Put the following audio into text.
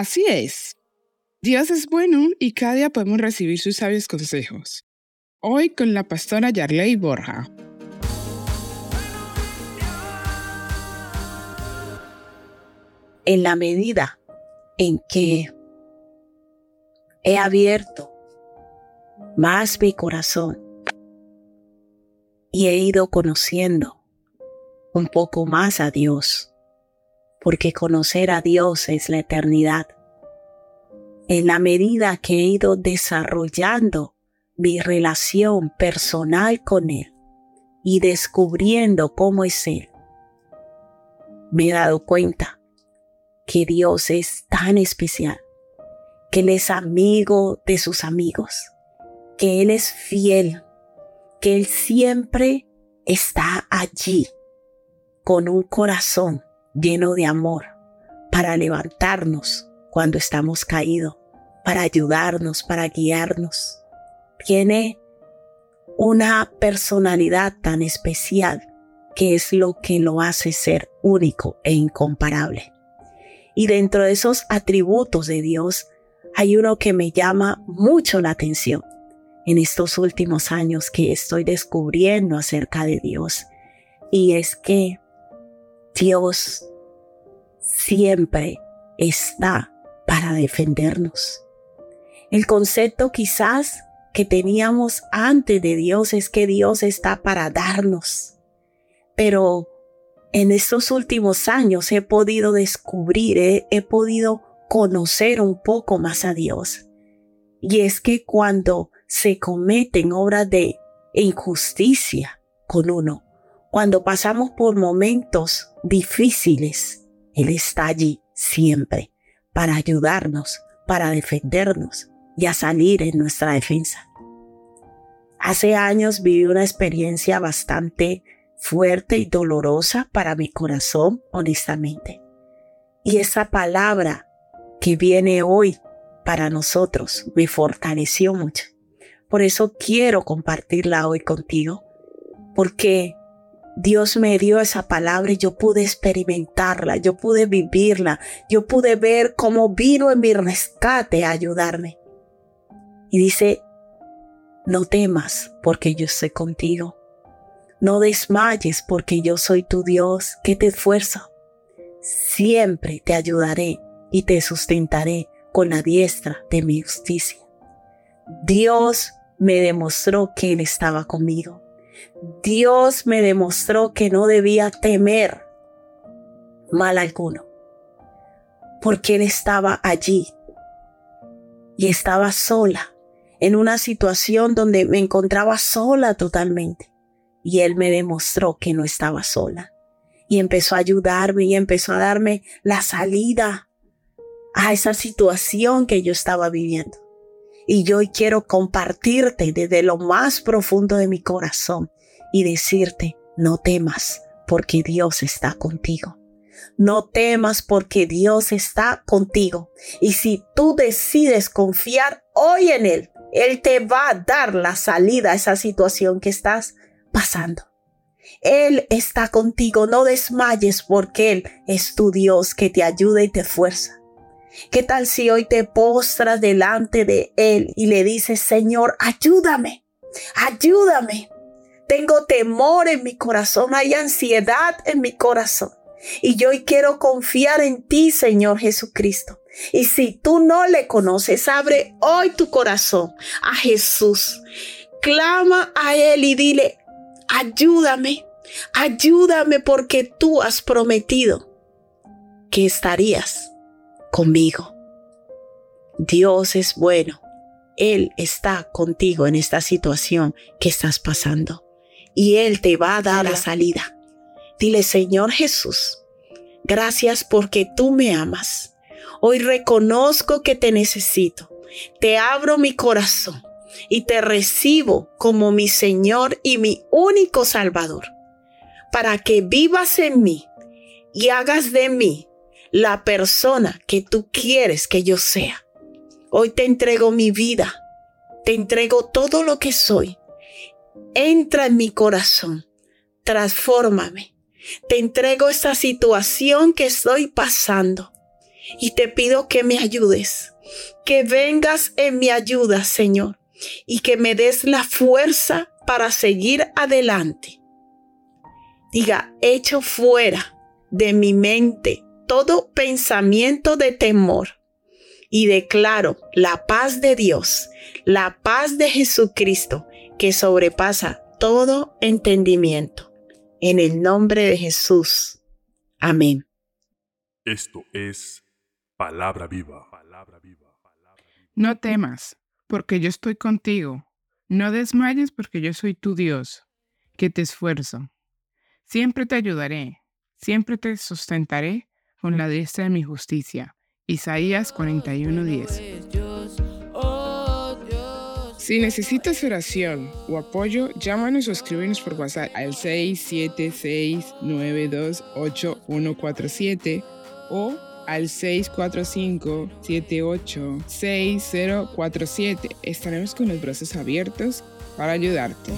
Así es. Dios es bueno y cada día podemos recibir sus sabios consejos. Hoy con la pastora Yarley Borja. En la medida en que he abierto más mi corazón y he ido conociendo un poco más a Dios, porque conocer a Dios es la eternidad. En la medida que he ido desarrollando mi relación personal con Él y descubriendo cómo es Él, me he dado cuenta que Dios es tan especial, que Él es amigo de sus amigos, que Él es fiel, que Él siempre está allí con un corazón lleno de amor para levantarnos cuando estamos caídos, para ayudarnos, para guiarnos. Tiene una personalidad tan especial que es lo que lo hace ser único e incomparable. Y dentro de esos atributos de Dios hay uno que me llama mucho la atención en estos últimos años que estoy descubriendo acerca de Dios. Y es que Dios siempre está para defendernos. El concepto quizás que teníamos antes de Dios es que Dios está para darnos. Pero en estos últimos años he podido descubrir, he, he podido conocer un poco más a Dios. Y es que cuando se cometen obras de injusticia con uno, cuando pasamos por momentos difíciles, Él está allí siempre para ayudarnos, para defendernos y a salir en nuestra defensa. Hace años viví una experiencia bastante fuerte y dolorosa para mi corazón, honestamente. Y esa palabra que viene hoy para nosotros me fortaleció mucho. Por eso quiero compartirla hoy contigo, porque Dios me dio esa palabra y yo pude experimentarla, yo pude vivirla, yo pude ver cómo vino en mi rescate a ayudarme. Y dice, no temas porque yo estoy contigo. No desmayes porque yo soy tu Dios que te esfuerzo. Siempre te ayudaré y te sustentaré con la diestra de mi justicia. Dios me demostró que Él estaba conmigo. Dios me demostró que no debía temer mal alguno, porque Él estaba allí y estaba sola, en una situación donde me encontraba sola totalmente. Y Él me demostró que no estaba sola. Y empezó a ayudarme y empezó a darme la salida a esa situación que yo estaba viviendo. Y yo hoy quiero compartirte desde lo más profundo de mi corazón y decirte, no temas porque Dios está contigo. No temas porque Dios está contigo. Y si tú decides confiar hoy en Él, Él te va a dar la salida a esa situación que estás pasando. Él está contigo, no desmayes porque Él es tu Dios que te ayuda y te fuerza. ¿Qué tal si hoy te postras delante de Él y le dices, Señor, ayúdame, ayúdame? Tengo temor en mi corazón, hay ansiedad en mi corazón. Y yo hoy quiero confiar en ti, Señor Jesucristo. Y si tú no le conoces, abre hoy tu corazón a Jesús. Clama a Él y dile, ayúdame, ayúdame porque tú has prometido que estarías conmigo. Dios es bueno. Él está contigo en esta situación que estás pasando y Él te va a dar la salida. Dile, Señor Jesús, gracias porque tú me amas. Hoy reconozco que te necesito. Te abro mi corazón y te recibo como mi Señor y mi único Salvador, para que vivas en mí y hagas de mí la persona que tú quieres que yo sea. Hoy te entrego mi vida, te entrego todo lo que soy entra en mi corazón, transfórmame. Te entrego esta situación que estoy pasando y te pido que me ayudes, que vengas en mi ayuda, Señor, y que me des la fuerza para seguir adelante. Diga, echo fuera de mi mente todo pensamiento de temor y declaro la paz de Dios, la paz de Jesucristo que sobrepasa todo entendimiento. En el nombre de Jesús. Amén. Esto es palabra viva. No temas, porque yo estoy contigo. No desmayes, porque yo soy tu Dios, que te esfuerzo. Siempre te ayudaré, siempre te sustentaré con la diestra de mi justicia. Isaías 41:10. Si necesitas oración o apoyo, llámanos o escríbenos por WhatsApp al 676928147 o al 645-786047. Estaremos con los brazos abiertos para ayudarte.